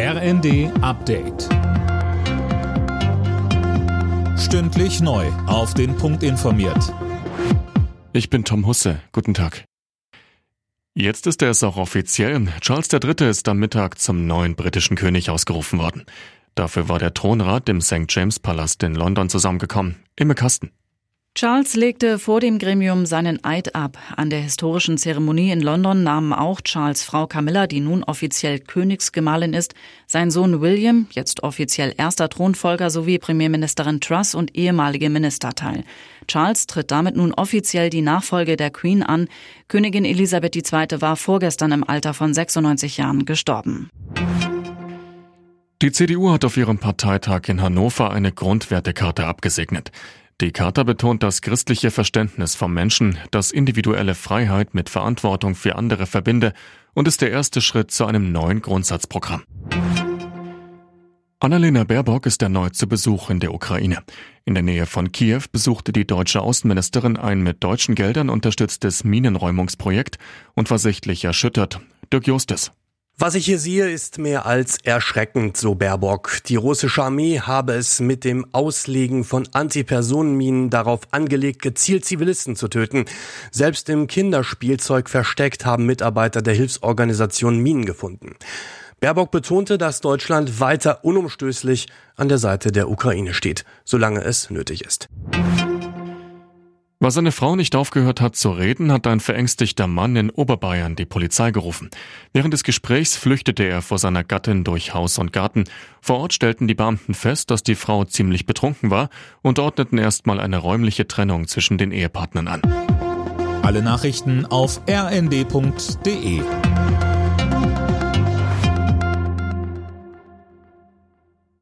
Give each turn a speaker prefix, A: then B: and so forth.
A: RND Update. Stündlich neu. Auf den Punkt informiert.
B: Ich bin Tom Husse. Guten Tag. Jetzt ist es auch offiziell. Charles III. ist am Mittag zum neuen britischen König ausgerufen worden. Dafür war der Thronrat im St. James Palast in London zusammengekommen. Imme Kasten.
C: Charles legte vor dem Gremium seinen Eid ab. An der historischen Zeremonie in London nahmen auch Charles Frau Camilla, die nun offiziell Königsgemahlin ist, sein Sohn William, jetzt offiziell erster Thronfolger, sowie Premierministerin Truss und ehemalige Minister teil. Charles tritt damit nun offiziell die Nachfolge der Queen an. Königin Elisabeth II. war vorgestern im Alter von 96 Jahren gestorben.
B: Die CDU hat auf ihrem Parteitag in Hannover eine Grundwertekarte abgesegnet. Die Charta betont das christliche Verständnis vom Menschen, das individuelle Freiheit mit Verantwortung für andere verbinde und ist der erste Schritt zu einem neuen Grundsatzprogramm. Annalena Baerbock ist erneut zu Besuch in der Ukraine. In der Nähe von Kiew besuchte die deutsche Außenministerin ein mit deutschen Geldern unterstütztes Minenräumungsprojekt und war sichtlich erschüttert. Dirk Justus.
D: Was ich hier sehe, ist mehr als erschreckend, so Baerbock. Die russische Armee habe es mit dem Auslegen von Antipersonenminen darauf angelegt, gezielt Zivilisten zu töten. Selbst im Kinderspielzeug versteckt haben Mitarbeiter der Hilfsorganisation Minen gefunden. Baerbock betonte, dass Deutschland weiter unumstößlich an der Seite der Ukraine steht, solange es nötig ist.
B: Weil seine Frau nicht aufgehört hat zu reden, hat ein verängstigter Mann in Oberbayern die Polizei gerufen. Während des Gesprächs flüchtete er vor seiner Gattin durch Haus und Garten. Vor Ort stellten die Beamten fest, dass die Frau ziemlich betrunken war und ordneten erstmal eine räumliche Trennung zwischen den Ehepartnern an.
A: Alle Nachrichten auf rnd.de